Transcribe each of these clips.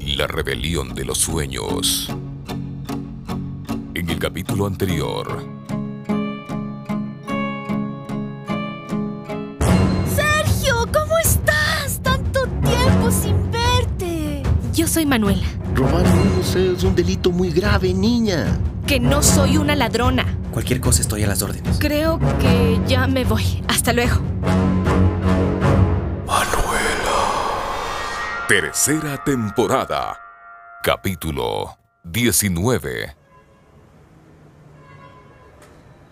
La rebelión de los sueños. En el capítulo anterior. Sergio, ¿cómo estás? Tanto tiempo sin verte. Yo soy Manuela. Robar museo es un delito muy grave, niña. Que no soy una ladrona. Cualquier cosa estoy a las órdenes. Creo que ya me voy. Hasta luego. Tercera temporada. Capítulo 19.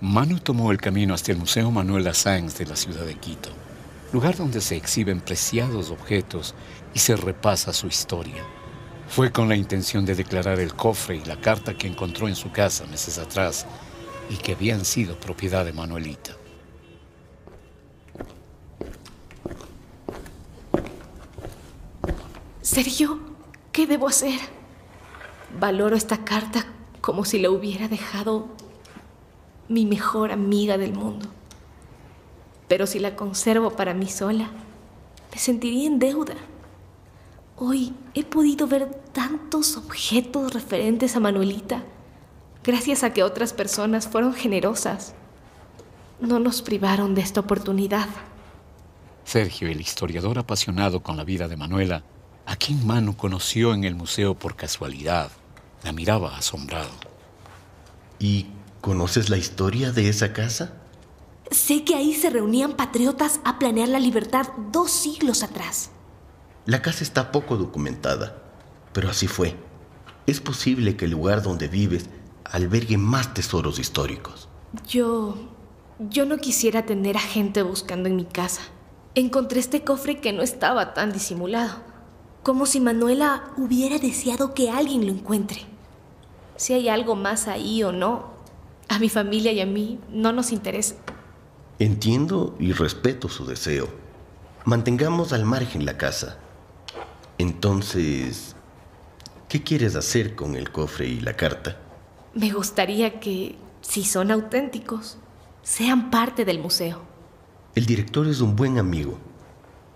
Manu tomó el camino hasta el Museo Manuel Sáenz de la ciudad de Quito, lugar donde se exhiben preciados objetos y se repasa su historia. Fue con la intención de declarar el cofre y la carta que encontró en su casa meses atrás y que habían sido propiedad de Manuelita. Sergio, ¿qué debo hacer? Valoro esta carta como si la hubiera dejado mi mejor amiga del mundo. Pero si la conservo para mí sola, me sentiría en deuda. Hoy he podido ver tantos objetos referentes a Manuelita gracias a que otras personas fueron generosas. No nos privaron de esta oportunidad. Sergio, el historiador apasionado con la vida de Manuela, a quien Manu conoció en el museo por casualidad, la miraba asombrado. ¿Y conoces la historia de esa casa? Sé que ahí se reunían patriotas a planear la libertad dos siglos atrás. La casa está poco documentada, pero así fue. Es posible que el lugar donde vives albergue más tesoros históricos. Yo... yo no quisiera tener a gente buscando en mi casa. Encontré este cofre que no estaba tan disimulado. Como si Manuela hubiera deseado que alguien lo encuentre. Si hay algo más ahí o no, a mi familia y a mí no nos interesa. Entiendo y respeto su deseo. Mantengamos al margen la casa. Entonces, ¿qué quieres hacer con el cofre y la carta? Me gustaría que, si son auténticos, sean parte del museo. El director es un buen amigo.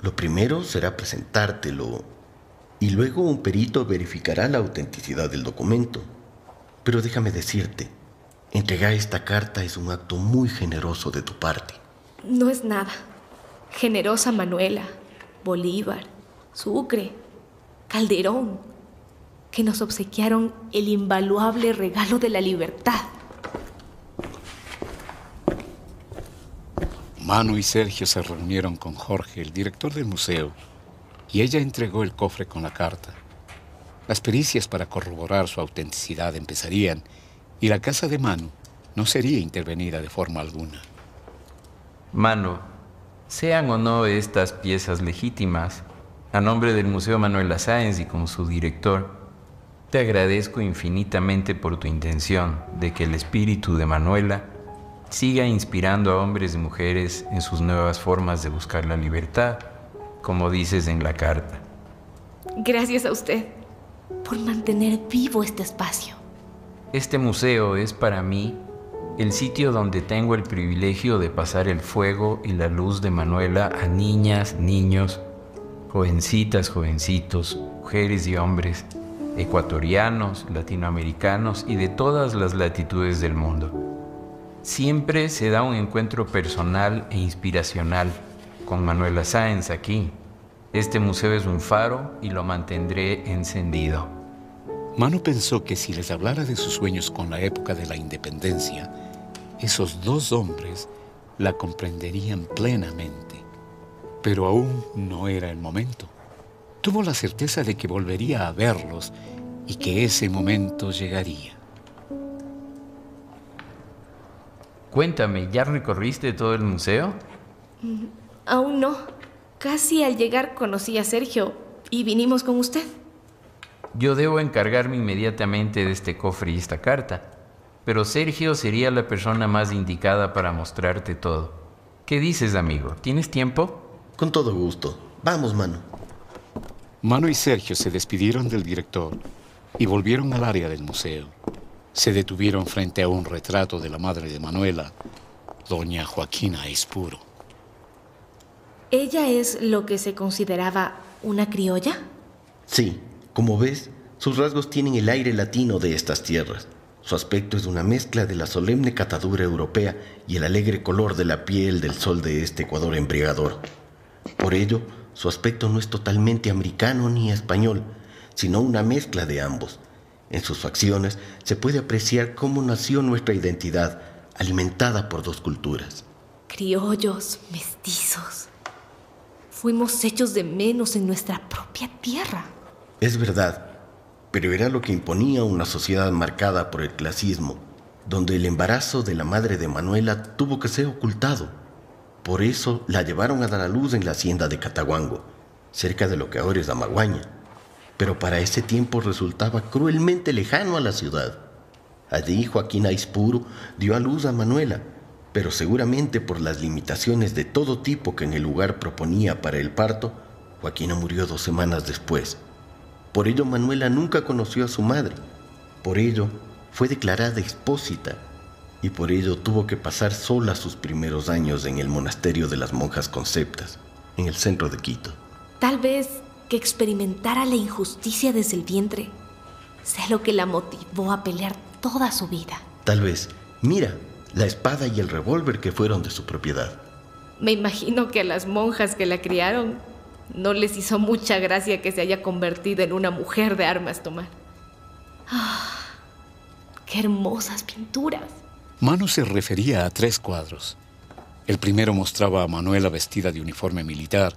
Lo primero será presentártelo y luego un perito verificará la autenticidad del documento. Pero déjame decirte, entregar esta carta es un acto muy generoso de tu parte. No es nada. Generosa Manuela, Bolívar, Sucre, Calderón, que nos obsequiaron el invaluable regalo de la libertad. Manu y Sergio se reunieron con Jorge, el director del museo, y ella entregó el cofre con la carta. Las pericias para corroborar su autenticidad empezarían y la casa de Manu no sería intervenida de forma alguna. Manu, sean o no estas piezas legítimas, a nombre del Museo Manuel Sáenz y como su director, te agradezco infinitamente por tu intención de que el espíritu de Manuela siga inspirando a hombres y mujeres en sus nuevas formas de buscar la libertad, como dices en la carta. Gracias a usted por mantener vivo este espacio. Este museo es para mí el sitio donde tengo el privilegio de pasar el fuego y la luz de Manuela a niñas, niños, jovencitas, jovencitos, mujeres y hombres, ecuatorianos, latinoamericanos y de todas las latitudes del mundo. Siempre se da un encuentro personal e inspiracional con Manuela Sáenz aquí. Este museo es un faro y lo mantendré encendido. Manu pensó que si les hablara de sus sueños con la época de la independencia, esos dos hombres la comprenderían plenamente. Pero aún no era el momento. Tuvo la certeza de que volvería a verlos y que ese momento llegaría. Cuéntame, ¿ya recorriste todo el museo? Aún no. Casi al llegar conocí a Sergio y vinimos con usted. yo debo encargarme inmediatamente de este cofre y esta carta, pero Sergio sería la persona más indicada para mostrarte todo. ¿Qué dices, amigo? ¿Tienes tiempo? Con todo gusto. Vamos, Manu. Manu y Sergio se despidieron del director y volvieron al área del museo. Se detuvieron frente a un retrato de la madre de Manuela, doña Joaquina Espuro. ¿Ella es lo que se consideraba una criolla? Sí, como ves, sus rasgos tienen el aire latino de estas tierras. Su aspecto es una mezcla de la solemne catadura europea y el alegre color de la piel del sol de este Ecuador embriagador. Por ello, su aspecto no es totalmente americano ni español, sino una mezcla de ambos. En sus facciones se puede apreciar cómo nació nuestra identidad, alimentada por dos culturas. Criollos, mestizos. Fuimos hechos de menos en nuestra propia tierra. Es verdad, pero era lo que imponía una sociedad marcada por el clasismo, donde el embarazo de la madre de Manuela tuvo que ser ocultado. Por eso la llevaron a dar a luz en la hacienda de Cataguango, cerca de lo que ahora es Amaguaña. Pero para ese tiempo resultaba cruelmente lejano a la ciudad. Allí Joaquín Aispuro dio a luz a Manuela, pero seguramente por las limitaciones de todo tipo que en el lugar proponía para el parto, Joaquina murió dos semanas después. Por ello Manuela nunca conoció a su madre. Por ello fue declarada expósita y por ello tuvo que pasar sola sus primeros años en el monasterio de las monjas conceptas, en el centro de Quito. Tal vez que experimentara la injusticia desde el vientre sea lo que la motivó a pelear toda su vida. Tal vez, mira, la espada y el revólver que fueron de su propiedad. Me imagino que a las monjas que la criaron no les hizo mucha gracia que se haya convertido en una mujer de armas tomar. ¡Ah! ¡Qué hermosas pinturas! Manu se refería a tres cuadros. El primero mostraba a Manuela vestida de uniforme militar,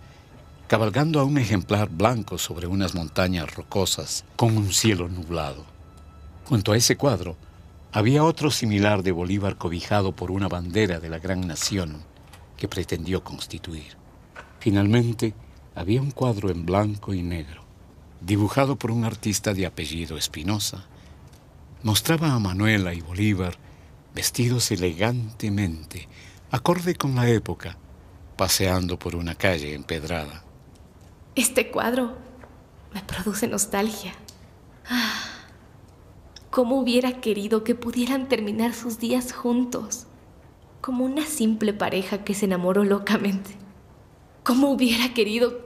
cabalgando a un ejemplar blanco sobre unas montañas rocosas con un cielo nublado. Junto a ese cuadro había otro similar de Bolívar cobijado por una bandera de la gran nación que pretendió constituir. Finalmente, había un cuadro en blanco y negro, dibujado por un artista de apellido Espinosa. Mostraba a Manuela y Bolívar vestidos elegantemente, acorde con la época, paseando por una calle empedrada. Este cuadro me produce nostalgia. Ah, ¿Cómo hubiera querido que pudieran terminar sus días juntos, como una simple pareja que se enamoró locamente? ¿Cómo hubiera querido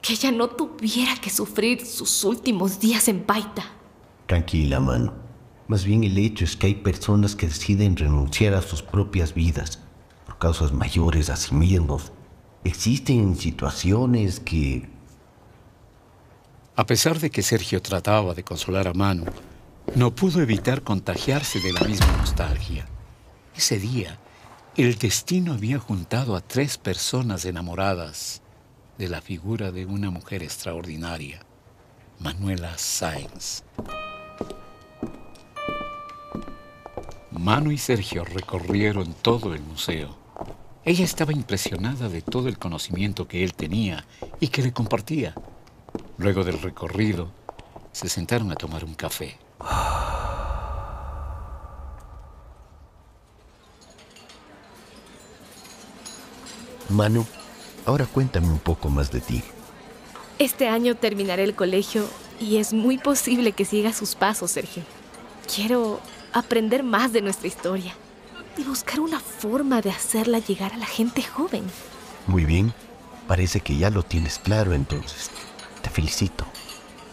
que ella no tuviera que sufrir sus últimos días en Paita? Tranquila, mano. Más bien el hecho es que hay personas que deciden renunciar a sus propias vidas por causas mayores a sí mismos. Existen situaciones que... A pesar de que Sergio trataba de consolar a Manu, no pudo evitar contagiarse de la misma nostalgia. Ese día, el destino había juntado a tres personas enamoradas de la figura de una mujer extraordinaria, Manuela Sáenz. Manu y Sergio recorrieron todo el museo. Ella estaba impresionada de todo el conocimiento que él tenía y que le compartía. Luego del recorrido, se sentaron a tomar un café. Manu, ahora cuéntame un poco más de ti. Este año terminaré el colegio y es muy posible que siga sus pasos, Sergio. Quiero aprender más de nuestra historia y buscar una forma de hacerla llegar a la gente joven. Muy bien, parece que ya lo tienes claro entonces. Te felicito.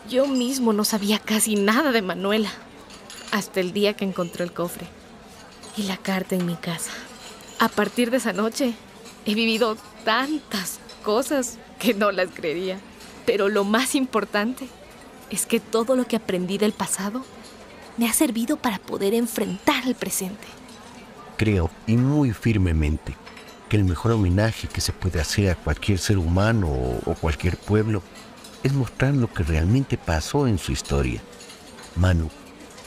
Yo mismo no sabía casi nada de Manuela hasta el día que encontró el cofre y la carta en mi casa. A partir de esa noche he vivido tantas cosas que no las creería. Pero lo más importante es que todo lo que aprendí del pasado me ha servido para poder enfrentar el presente. Creo, y muy firmemente, que el mejor homenaje que se puede hacer a cualquier ser humano o cualquier pueblo es mostrar lo que realmente pasó en su historia. Manu,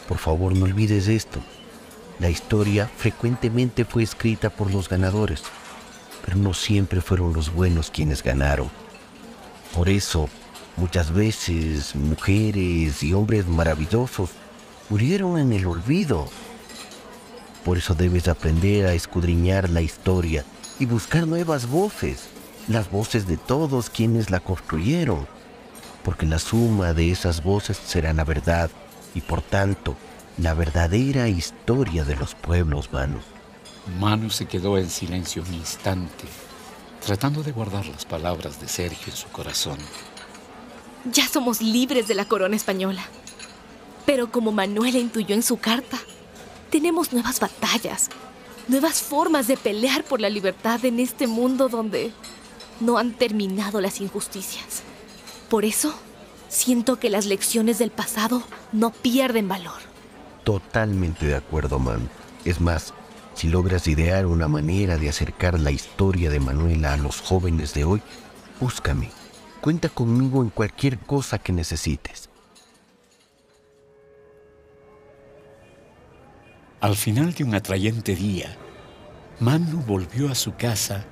por favor no olvides esto. La historia frecuentemente fue escrita por los ganadores, pero no siempre fueron los buenos quienes ganaron. Por eso, Muchas veces mujeres y hombres maravillosos murieron en el olvido. Por eso debes aprender a escudriñar la historia y buscar nuevas voces, las voces de todos quienes la construyeron, porque la suma de esas voces será la verdad y por tanto la verdadera historia de los pueblos, Manu. Manu se quedó en silencio un instante, tratando de guardar las palabras de Sergio en su corazón. Ya somos libres de la corona española. Pero como Manuela intuyó en su carta, tenemos nuevas batallas, nuevas formas de pelear por la libertad en este mundo donde no han terminado las injusticias. Por eso, siento que las lecciones del pasado no pierden valor. Totalmente de acuerdo, man. Es más, si logras idear una manera de acercar la historia de Manuela a los jóvenes de hoy, búscame. Cuenta conmigo en cualquier cosa que necesites. Al final de un atrayente día, Manu volvió a su casa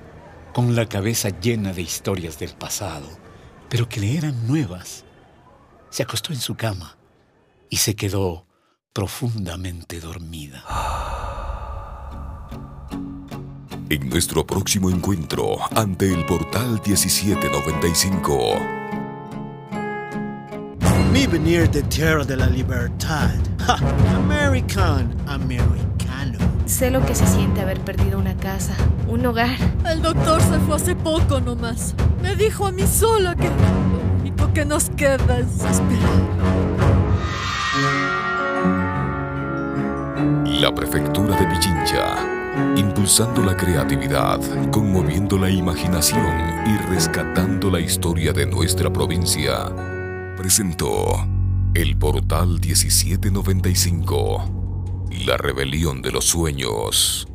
con la cabeza llena de historias del pasado, pero que le eran nuevas. Se acostó en su cama y se quedó profundamente dormida. En nuestro próximo encuentro ante el portal 1795. Mi venir de tierra de la libertad. Ja, American, americano. Sé lo que se siente haber perdido una casa, un hogar. El doctor se fue hace poco nomás. Me dijo a mí sola que lo único que nos queda es esperar. La prefectura de Pichincha, impulsando la creatividad, conmoviendo la imaginación y rescatando la historia de nuestra provincia, presentó el portal 1795, la rebelión de los sueños.